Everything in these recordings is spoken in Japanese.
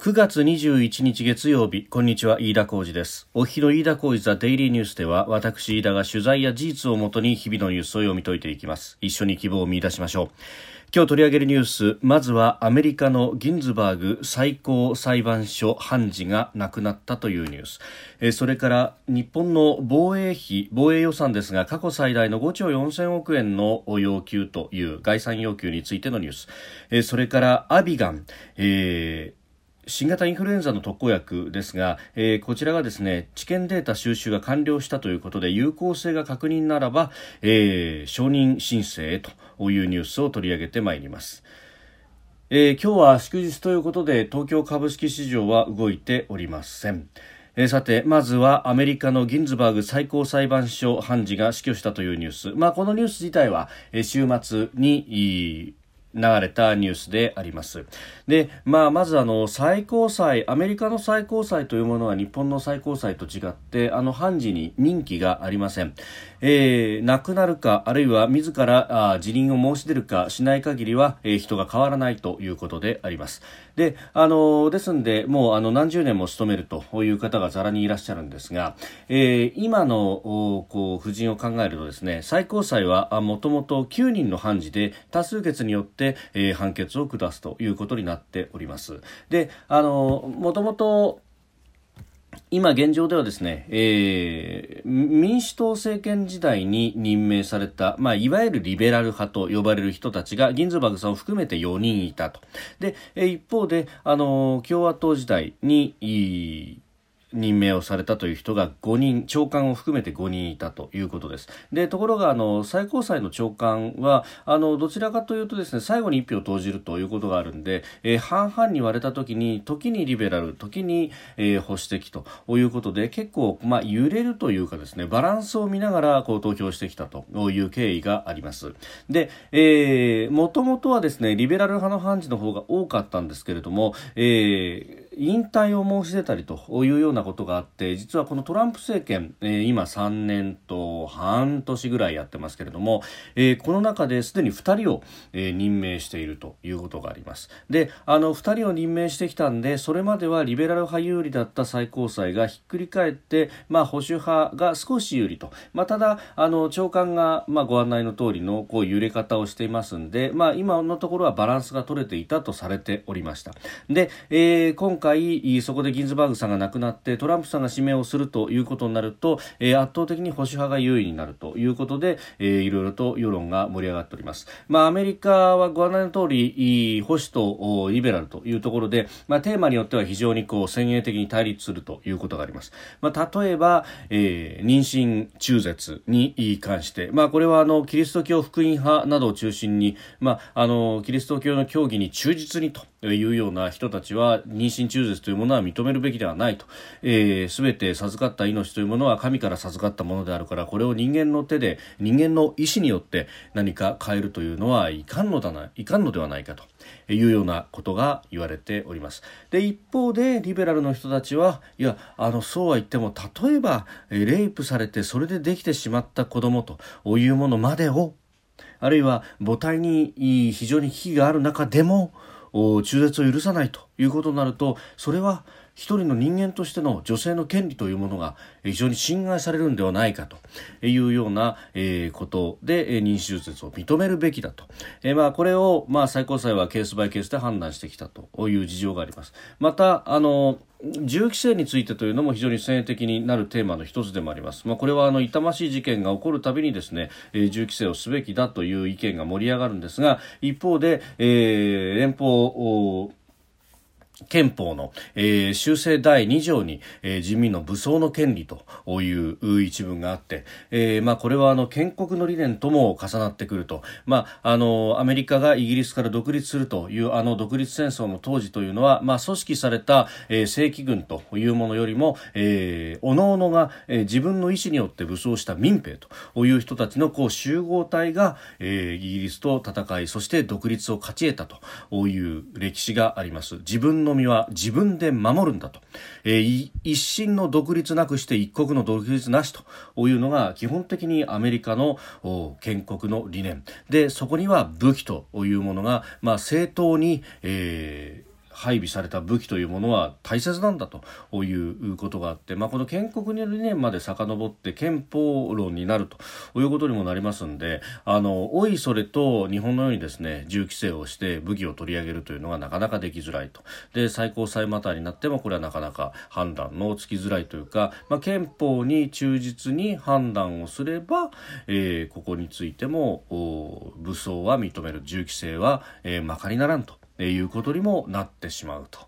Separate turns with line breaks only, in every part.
9月21日月曜日こんにちは飯田浩二です。お昼の飯田浩二ザデイリーニュースでは私飯田が取材や事実をもとに日々のニュースを読み解いていきます。一緒に希望を見出しましょう。今日取り上げるニュースまずはアメリカのギンズバーグ最高裁判所判事が亡くなったというニュース。それから日本の防衛費防衛予算ですが過去最大の5兆4000億円の要求という概算要求についてのニュース。それからアビガン、えー新型インフルエンザの特効薬ですが、えー、こちらがですね治験データ収集が完了したということで有効性が確認ならば、えー、承認申請へというニュースを取り上げてまいります。えー、今日は祝日ということで東京株式市場は動いておりません。えー、さてまずはアメリカのギンズバーグ最高裁判所判事が死去したというニュース、まあ、このニュース自体は、えー、週末に流れたニュースであります。で、まあ、まずあの、最高裁、アメリカの最高裁というものは日本の最高裁と違って、あの、判事に任期がありません。えー、亡くなるか、あるいは自らあ辞任を申し出るかしない限りは、えー、人が変わらないということであります。で、あの、ですんで、もうあの、何十年も勤めるという方がざらにいらっしゃるんですが、えー、今の、こう、夫人を考えるとですね、最高裁はもともと9人の判事で多数決によって、えー、判決を下すということになっております。で、あの、もともと、今現状ではですね、えー、民主党政権時代に任命された、まあ、いわゆるリベラル派と呼ばれる人たちがギンズバグさんを含めて4人いたと。で、一方で、あの、共和党時代に、任命をされたという人が5人、長官を含めて5人いたということです。で、ところが、あの、最高裁の長官は、あの、どちらかというとですね、最後に1票を投じるということがあるんで、えー、半々に割れた時に、時にリベラル、時に、えー、保守的ということで、結構、まあ、揺れるというかですね、バランスを見ながら、こう、投票してきたという経緯があります。で、えー、もともとはですね、リベラル派の判事の方が多かったんですけれども、えー、引退を申し出たりというようなことがあって実はこのトランプ政権、え、今3年と半年ぐらいやってますけれども、え、この中ですでに2人を、え、任命しているということがあります。であの2人を任命してきたんでそれまではリベラル派有利だった最高裁がひっくり返って、まあ、保守派が少し有利と、まあ、ただあの長官が、まあ、ご案内の通りのこう揺れ方をしていますんで、まあ、今のところはバランスが取れていたとされておりました。で、えー、今回回そこでギンズバーグさんが亡くなってトランプさんが指名をするということになると、えー、圧倒的に保守派が優位になるということで、えー、いろいろと世論が盛り上がっております。まあ、アメリカはご案内の通り保守とリベラルというところで、まあ、テーマによっては非常にこう先鋭的に対立するということがあります。まあ、例えば、えー、妊娠中絶に関して、まあ、これはあのキリスト教福音派などを中心に、まあ、あのキリスト教の教義に忠実にというような人たちは妊娠中絶というものは認めるべきではないと、えー、全て授かった命というものは神から授かったものであるからこれを人間の手で人間の意思によって何か変えるというのはいかんのだないかんのではないかというようなことが言われております。で一方でリベラルの人たちはいやあのそうは言っても例えばレイプされてそれでできてしまった子供というものまでをあるいは母体に非常に危機がある中でも中絶を許さないということになるとそれは一人の人間としての女性の権利というものが非常に侵害されるんではないかというような、えことで、妊娠手術を認めるべきだと、えまあ、これを、まあ、最高裁はケースバイケースで判断してきたという事情があります。またあの銃規制についてというのも非常に先鋭的になるテーマの一つでもあります。まあ、これはあの痛ましい事件が起こるたびにですね、えー、銃規制をすべきだという意見が盛り上がるんですが、一方で、えー、連邦憲法の、えー、修正第2条に、えー、人民の武装の権利という一文があって、えーまあ、これはあの建国の理念とも重なってくると、まあ、あのアメリカがイギリスから独立するというあの独立戦争の当時というのは、まあ、組織された、えー、正規軍というものよりも、えー、各々が、えー、自分の意思によって武装した民兵という人たちのこう集合体が、えー、イギリスと戦いそして独立を勝ち得たという歴史があります。自分のの身は自分で守るんだと、えー、一審の独立なくして一国の独立なしと。いうのが基本的にアメリカの建国の理念。でそこには武器というものが、まあ、正当に、えー配備された武器というものは大切なんだということがあって、まあ、この建国2年まで遡って憲法論になるということにもなりますんであのおいそれと日本のようにですね銃規制をして武器を取り上げるというのがなかなかできづらいと。で最高裁マターになってもこれはなかなか判断のつきづらいというか、まあ、憲法に忠実に判断をすれば、えー、ここについても武装は認める。銃規制は、えー、まかりならんと。いうことにもなってしまうと。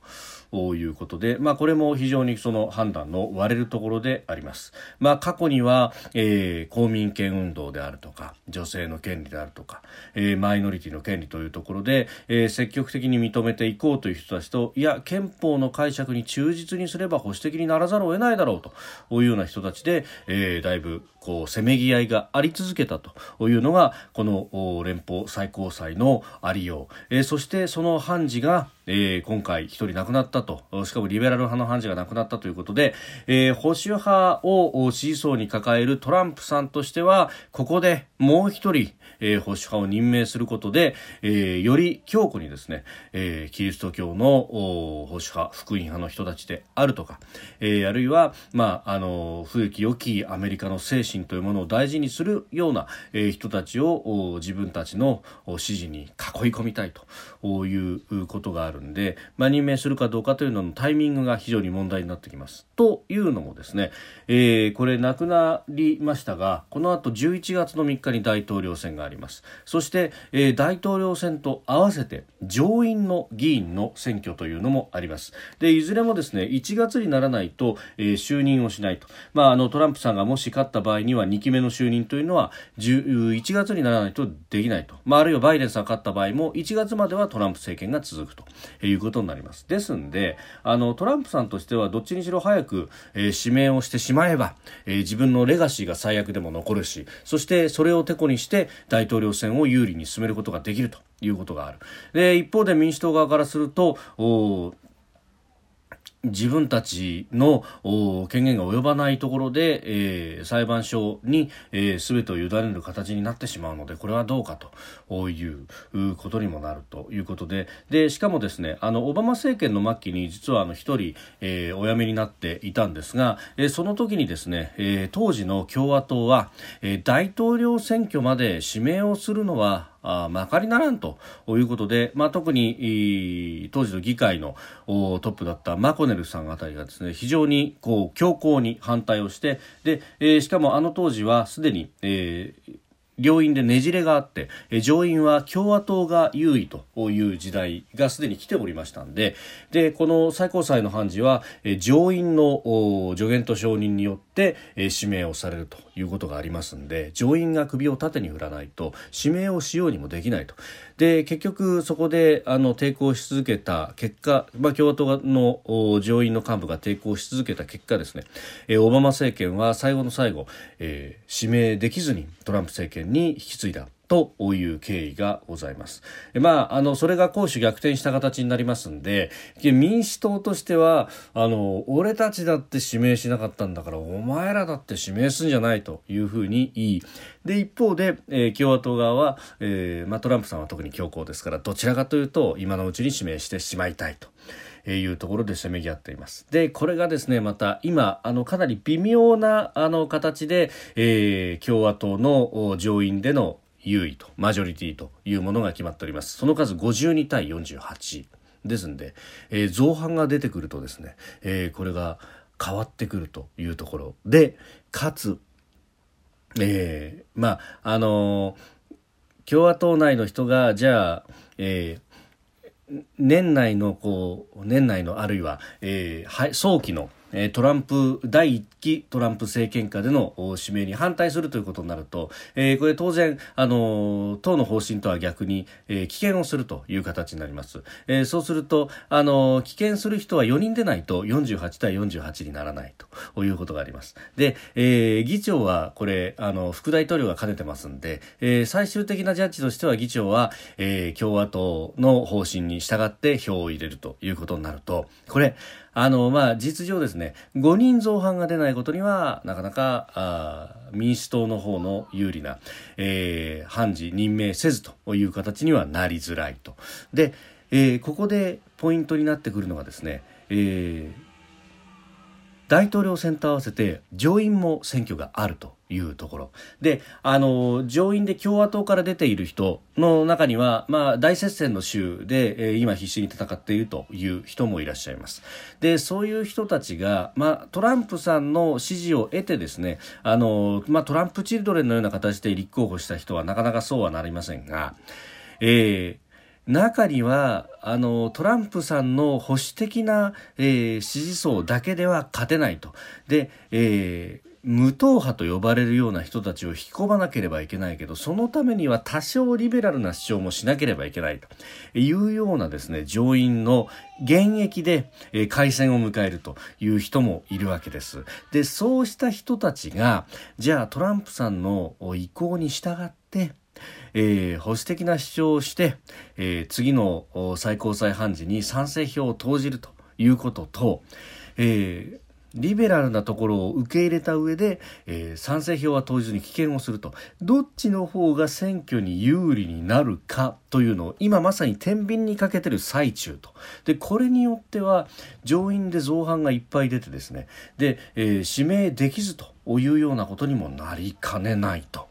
いうことで、まあ、これも非常にその判断の割れるところであります。まあ、過去には、えー、公民権運動であるとか、女性の権利であるとか、えー、マイノリティの権利というところで、えー、積極的に認めていこうという人たちと、いや、憲法の解釈に忠実にすれば保守的にならざるを得ないだろうというような人たちで、えー、だいぶこうせめぎ合いがあり続けたというのがこの連邦最高裁のありよう、えー、そしてその判事が、えー、今回一人亡くなったと。しかもリベラル派の判事が亡くなったということで、えー、保守派を支持層に抱えるトランプさんとしてはここでもう一人、えー、保守派を任命することで、えー、より強固にですね、えー、キリスト教の保守派福音派の人たちであるとか、えー、あるいは、まあ、あの古き良きアメリカの精神というものを大事にするような、えー、人たちを自分たちの支持に囲い込みたいということがあるんで、まあ、任命するかどうかというののタイミングが非常に問題になってきます。というのもですね、えー、これ亡くなりましたがこの後11月の3日に大統領選がありますます。そして、えー、大統領選と合わせて上院の議員の選挙というのもあります。でいずれもですね1月にならないと、えー、就任をしないと、まあ、あのトランプさんがもし勝った場合には2期目の就任というのは1月にならないとできないと、まあ、あるいはバイデンさんが勝った場合も1月まではトランプ政権が続くということになります。ですんであのトランプさんとしてはどっちにしろ早く、えー、指名をしてしまえば、えー、自分のレガシーが最悪でも残るしそしてそれをてこにして大統領選を有利に進めることができるということがある。で一方で民主党側からすると自分たちの権限が及ばないところで、えー、裁判所に、えー、全てを委ねる形になってしまうのでこれはどうかということにもなるということで。でしかもですねあのオバマ政権の末期に実はあの一人、えー、お辞めになっていたんですが、えー、その時にですね、えー、当時の共和党は、えー、大統領選挙まで指名をするのはあまかりならんということで、まあ、特に当時の議会のトップだったマコネルさんあたりがですね非常にこう強硬に反対をしてで、えー、しかもあの当時はすでに、えー、両院でねじれがあって、上院は共和党が優位という時代がすでに来ておりましたんで、で、この最高裁の判事は、上院の助言と承認によって、え指名をされるということがありますんで、上院が首を縦に振らないと指名をしようにもできないと。で、結局そこであの抵抗し続けた結果、まあ、共和党の上院の幹部が抵抗し続けた結果ですね、えオバマ政権は最後の最後、えー、指名できずにトランプ政権に引き継いだ。という経緯がございます。まあ、あの、それが攻守逆転した形になりますんで、民主党としては、あの、俺たちだって指名しなかったんだから、お前らだって指名すんじゃないというふうに言い、で、一方で、えー、共和党側は、えー、まあ、トランプさんは特に強硬ですから、どちらかというと、今のうちに指名してしまいたいと。いうところでせめぎ合っています。で、これがですね、また今、あの、かなり微妙な、あの、形で、えー、共和党の上院での優位とマジョリティというものが決まっております。その数52対48ですんで、えー、造反が出てくるとですね、えー、これが変わってくるというところでかつ、えー、まああの共和党内の人がじゃあ、えー、年内のこう年内のあるいは、えー、早期のトランプ第1期トランプ政権下での指名に反対するということになると、えー、これ当然あの党の方針とは逆に、えー、棄権をするという形になります、えー、そうするとあの棄権する人は4人でないと48対48にならないということがあります。で、え、議長はこれあの副大統領が兼ねてますんで、え、最終的なジャッジとしては議長は、え、共和党の方針に従って票を入れるということになるとこれあの、まあ、実情ですね、5人造反が出ないことには、なかなか、あ民主党の方の有利な、えー、判事任命せずという形にはなりづらいと。で、えー、ここでポイントになってくるのがですね、えー大統領選と合わせて上院も選挙があるというところであの上院で共和党から出ている人の中には、まあ、大接戦の州で、えー、今必死に戦っているという人もいらっしゃいますでそういう人たちが、まあ、トランプさんの支持を得てですねあの、まあ、トランプチルドレンのような形で立候補した人はなかなかそうはなりませんが、えー、中にはあのトランプさんの保守的な、えー、支持層だけでは勝てないと。で、えー無党派と呼ばれるような人たちを引き込まなければいけないけど、そのためには多少リベラルな主張もしなければいけないというようなですね、上院の現役で、え、改選を迎えるという人もいるわけです。で、そうした人たちが、じゃあトランプさんの意向に従って、えー、保守的な主張をして、えー、次の最高裁判事に賛成票を投じるということと、えー、リベラルなところを受け入れた上で、えー、賛成票は投じずに棄権をすると。どっちの方が選挙に有利になるかというのを今まさに天秤にかけてる最中と。でこれによっては上院で造反がいっぱい出てですね。で、えー、指名できずというようなことにもなりかねないと。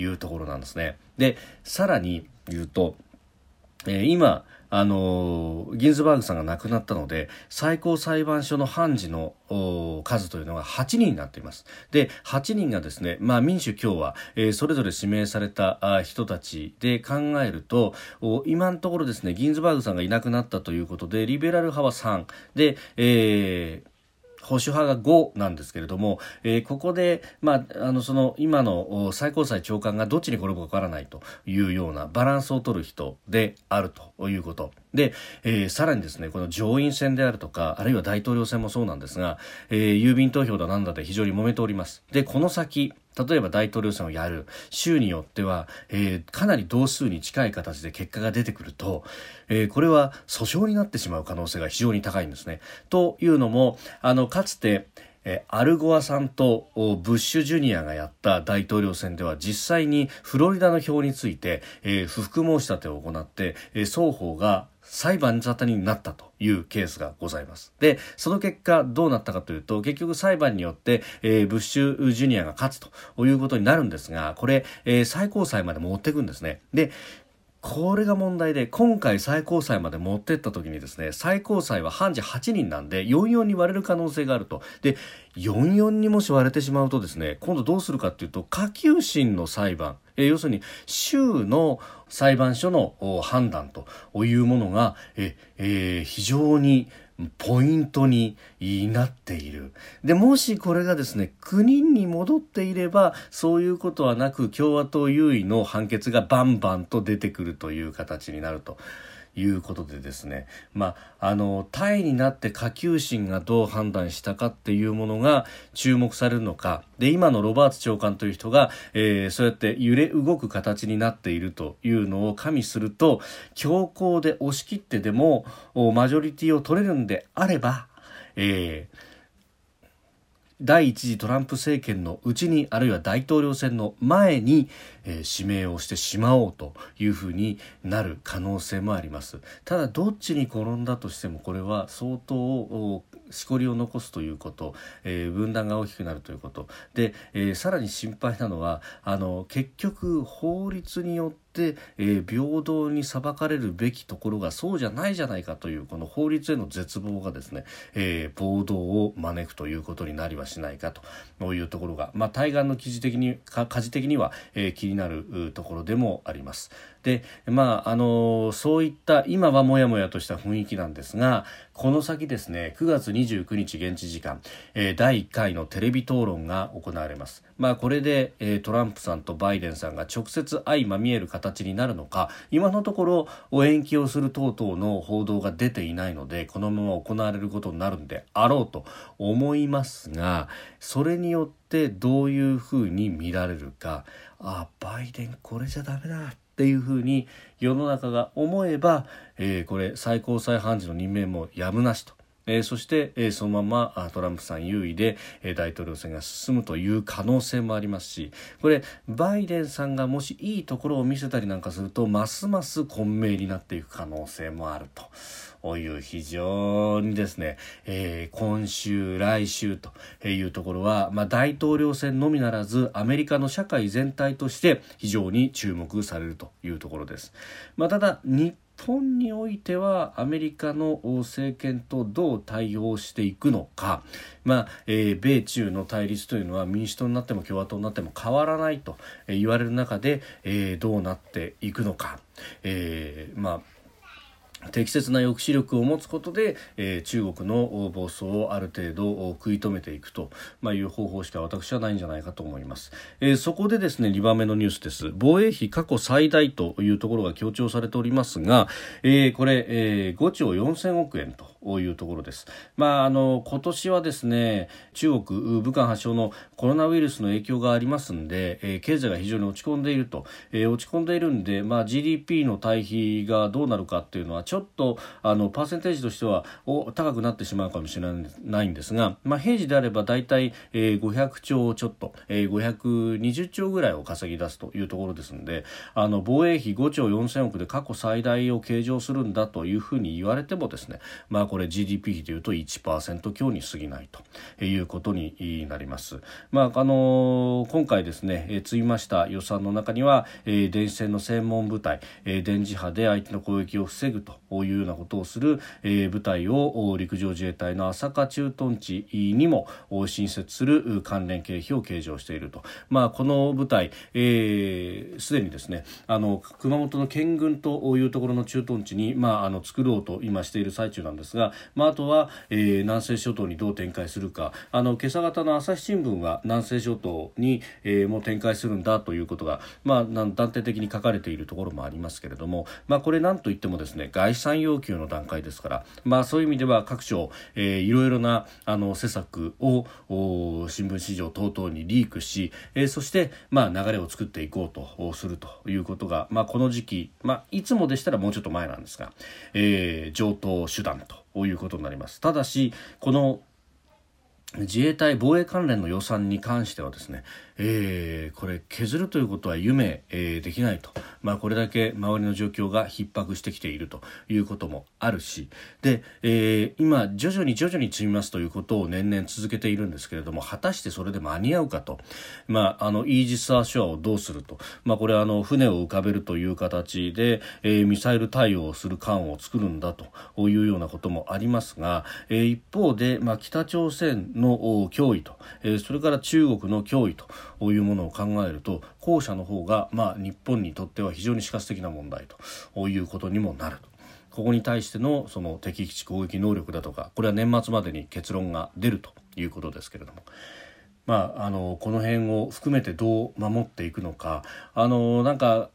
いうところなんですね。でさらに言うと、えー、今あのギンズバーグさんが亡くなったので最高裁判所の判事の数というのが8人になっています。で8人がですね、まあ、民主共和、えー、それぞれ指名された人たちで考えると今のところですねギンズバーグさんがいなくなったということでリベラル派は3で、えー保守派が5なんですけれども、えー、ここで、まあ、あのその今の最高裁長官がどっちに転ぶかわからないというようなバランスを取る人であるということ。で、えー、さらにですね、この上院選であるとか、あるいは大統領選もそうなんですが、えー、郵便投票だなんだで非常に揉めております。で、この先、例えば大統領選をやる州によっては、えー、かなり同数に近い形で結果が出てくると、えー、これは訴訟になってしまう可能性が非常に高いんですね。というのもあのかつてえアルゴアさんとブッシュジュニアがやった大統領選では実際にフロリダの票について、えー、不服申し立てを行って、えー、双方が裁判沙汰になったというケースがございます。で、その結果どうなったかというと、結局裁判によって、えー、ブッシュジュニアが勝つということになるんですが、これ、えー、最高裁まで持っていくんですね。で、これが問題で、今回最高裁まで持ってった時にですね、最高裁は判事8人なんで、44に割れる可能性があると。で、44にもし割れてしまうとですね、今度どうするかっていうと、下級審の裁判、え要するに州の裁判所の判断というものが、ええー、非常にポイントになっている。で、もしこれがですね、9人に戻っていれば、そういうことはなく、共和党優位の判決がバンバンと出てくるという形になると。いうことでですね、まあ、あのタイになって下級審がどう判断したかっていうものが注目されるのか。で今のロバーツ長官という人が、えー、そうやって揺れ動く形になっているというのを加味すると強硬で押し切ってでもマジョリティを取れるんであれば、えー第一次トランプ政権のうちにあるいは大統領選の前に、えー、指名をしてしまおうというふうになる可能性もあります。ただどっちに転んだとしてもこれは相当しこりを残すということ、えー、分断が大きくなるということ。で、えー、さらに心配なのはあの結局法律によって、えー、平等に裁かれるべきところがそうじゃないじゃないかというこの法律への絶望がですね、えー、暴動を招くということになりはしないかというところが、まあ、対岸の記事的にか事的には、えー、気になるところでもあります。でまああのそういった今はもやもやとした雰囲気なんですがこの先ですね9月29日現地時間、えー、第1回のテレビ討論が行われます。まあ、これで、えー、トランプさんとバイデンさんが直接相まみえる形になるのか今のところお延期をする等々の報道が出ていないのでこのまま行われることになるんであろうと思いますがそれによってどういうふうに見られるかあバイデンこれじゃダメだっていうふうに世の中が思えば、えー、これ最高裁判事の任命もやむなしと。え、そして、え、そのままトランプさん優位で、え、大統領選が進むという可能性もありますしこれバイデンさんがもしいいところを見せたりなんかするとますます混迷になっていく可能性もあるという非常にですね、えー、今週、来週というところは、まあ、大統領選のみならずアメリカの社会全体として非常に注目されるというところです。まあ、ただ日本においてはアメリカの政権とどう対応していくのか、まあえー、米中の対立というのは民主党になっても共和党になっても変わらないと言われる中で、えー、どうなっていくのか、えー、まあ適切な抑止力を持つことで、えー、中国の暴走をある程度食い止めていくと、まあ、いう方法しか私はないんじゃないかと思います、えー、そこでですね2番目のニュースです。防衛費過去最大というところが強調されておりますが、えー、これ、えー、5兆4000億円というところです。まあ、あの今年はですね中国武漢発祥のコロナウイルスの影響がありますんで、えー、経済が非常に落ち込んでいると、えー、落ち込んでいるんで、まあ、GDP の対比がどうなるかっていうのはちょっとあのパーセンテージとしてはお高くなってしまうかもしれないんですが、まあ、平時であれば大体、えー、500兆ちょっと、えー、520兆ぐらいを稼ぎ出すというところですのであの防衛費5兆4000億で過去最大を計上するんだというふうに言われてもですね、まあこれ GDP 比でいうと1%強に過ぎないということになります。まああの今回ですね、え積みました予算の中には、え電子戦の専門部隊、え電磁波で相手の攻撃を防ぐというようなことをする、え部隊を陸上自衛隊の朝霞駐屯地にも新設する関連経費を計上していると。まあこの部隊、す、えー、で、にですね、あの熊本の県軍というところの駐屯地にまああの作ろうと今している最中なんですが、まあ、あとは、えー、南西諸島にどう展開するかあの今朝方の朝日新聞は南西諸島に、えー、もう展開するんだということが、まあ、断定的に書かれているところもありますけれども、まあ、これなんといってもですね概算要求の段階ですから、まあ、そういう意味では各省、えー、いろいろなあの施策を新聞市場等々にリークし、えー、そして、まあ、流れを作っていこうとするということが、まあ、この時期、まあ、いつもでしたらもうちょっと前なんですが、えー、上等手段とということになります。ただしこの自衛隊防衛関連の予算に関してはですね、えー、これ削るということは夢、えー、できないと、まあ、これだけ周りの状況が逼迫してきているということもあるし。で、えー、今徐々に徐々に積みますということを年々続けているんですけれども果たしてそれで間に合うかと、まあ、あのイージス・アショアをどうすると、まあ、これはあの船を浮かべるという形で、えー、ミサイル対応をする艦を作るんだというようなこともありますが、えー、一方で、まあ、北朝鮮の脅威と、え、それから中国の脅威というものを考えると後者の方が、まあ、日本にとっては非常に死活的な問題ということにもなると。ここに対してのその敵基地攻撃能力だとかこれは年末までに結論が出るということですけれども。まあ、あのこの辺を含めてどう守っていくのかあのなんか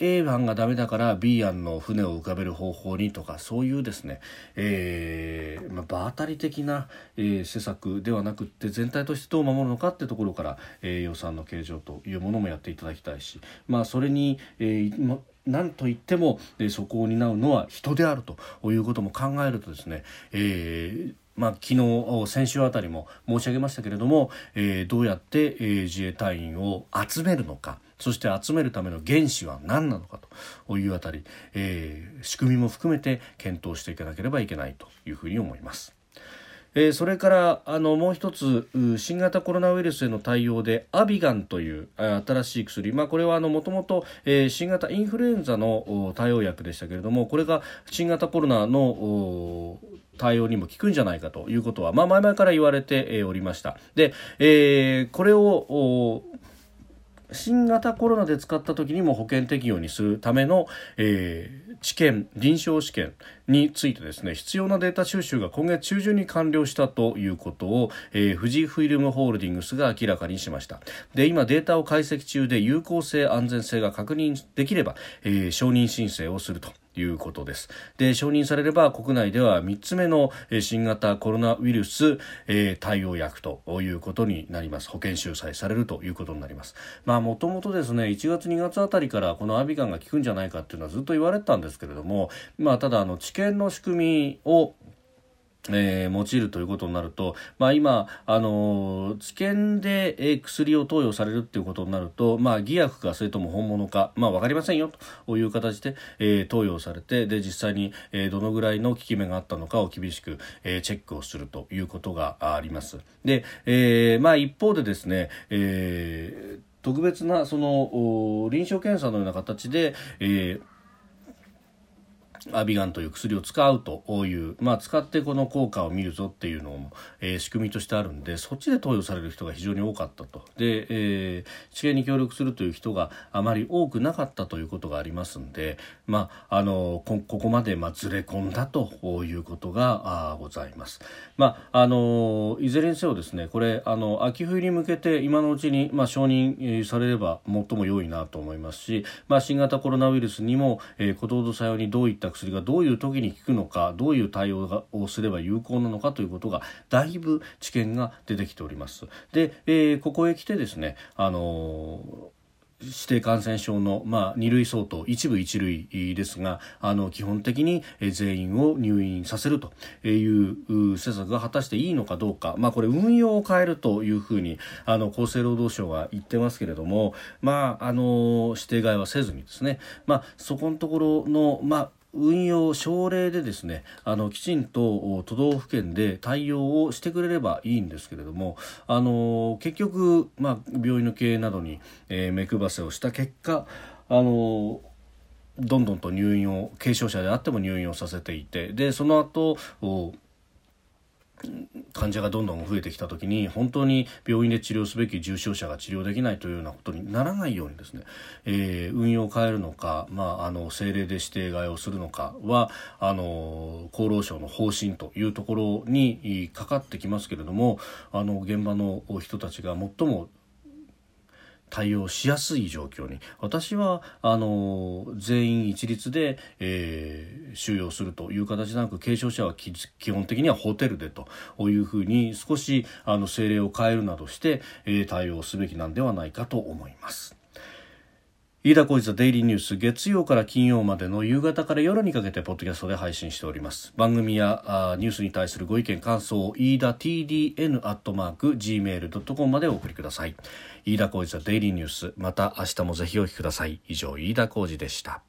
A 案がダメだから B 案の船を浮かべる方法にとかそういうですね、えーまあ、場当たり的な、えー、施策ではなくって全体としてどう守るのかってところから、えー、予算の計上というものもやっていただきたいし、まあ、それに、えーまなんといっても、えー、そこを担うのは人であるということも考えるとですね、えーまあ、昨日、先週あたりも申し上げましたけれども、えー、どうやって、えー、自衛隊員を集めるのか、そして集めるための原資は何なのかというあたり、えー、仕組みも含めて検討していかなければいけないというふうに思います。えー、それからあのもう一つ新型コロナウイルスへの対応でアビガンという新しい薬、まあ、これはもともと新型インフルエンザの対応薬でしたけれどもこれが新型コロナの対応にも効くんじゃないかということは、まあ、前々から言われておりました。で、えー、これを新型コロナで使った時にも保険適用にするための、えー、治験臨床試験についてですね必要なデータ収集が今月中旬に完了したということを、えー、富士フイルムホールディングスが明らかにしましたで今データを解析中で有効性安全性が確認できれば、えー、承認申請をするということです。で、承認されれば国内では3つ目の新型コロナウイルス、えー、対応薬ということになります。保険収載されるということになります。まあ、もともとですね、1月2月あたりからこのアビガンが効くんじゃないかっていうのはずっと言われてたんですけれども、まあ、ただ、あの、治験の仕組みをえー、用いるということになると、まあ、今、あのー、治験で、えー、薬を投与されるということになると、まあ、偽薬かそれとも本物か、まあ、分かりませんよという形で、えー、投与されてで実際に、えー、どのぐらいの効き目があったのかを厳しく、えー、チェックをするということがあります。で、えーまあ、一方でですね、えー、特別なその臨床検査のような形で、えーアビガンという薬を使うという、まあ、使ってこの効果を見るぞっていうのも、えー、仕組みとしてあるんでそっちで投与される人が非常に多かったとで、えー、治験に協力するという人があまり多くなかったということがありますんで、まあ、あのこここまで、まあ、ずれ込んだということがあございます。まあ、あのいずれにせよですねこれあの秋冬に向けて今のうちに、まあ、承認されれば最も良いなと思いますし、まあ、新型コロナウイルスにも、えー、ことほどさようにどういった薬がどういう時に効くのかどういう対応をすれば有効なのかということがだいぶ知見が出てきております。で、えー、ここへ来てですね、あのー指定感染症の、まあ、2類相当一部一類ですがあの基本的に全員を入院させるという施策が果たしていいのかどうか、まあ、これ運用を変えるというふうにあの厚生労働省は言ってますけれども、まあ、あの指定外はせずにですね、まあ、そこのところの、まあ運用省令でですねあのきちんと都道府県で対応をしてくれればいいんですけれどもあの結局、まあ、病院の経営などに、えー、目配せをした結果あのどんどんと入院を軽症者であっても入院をさせていてでその後患者がどんどん増えてきた時に本当に病院で治療すべき重症者が治療できないというようなことにならないようにですね、えー、運用を変えるのか、まあ、あの政令で指定外をするのかはあの厚労省の方針というところにかかってきますけれどもあの現場の人たちが最も対応しやすい状況に私はあの全員一律で、えー、収容するという形でなく軽症者は基本的にはホテルでというふうに少しあの政令を変えるなどして、えー、対応すべきなんではないかと思います。飯田浩司のデイリーニュース月曜から金曜までの夕方から夜にかけてポッドキャストで配信しております。番組やあニュースに対するご意見感想を飯田 TDN アットマーク Gmail.com までお送りください。飯田浩司のデイリーニュースまた明日もぜひお聞きください。以上飯田浩司でした。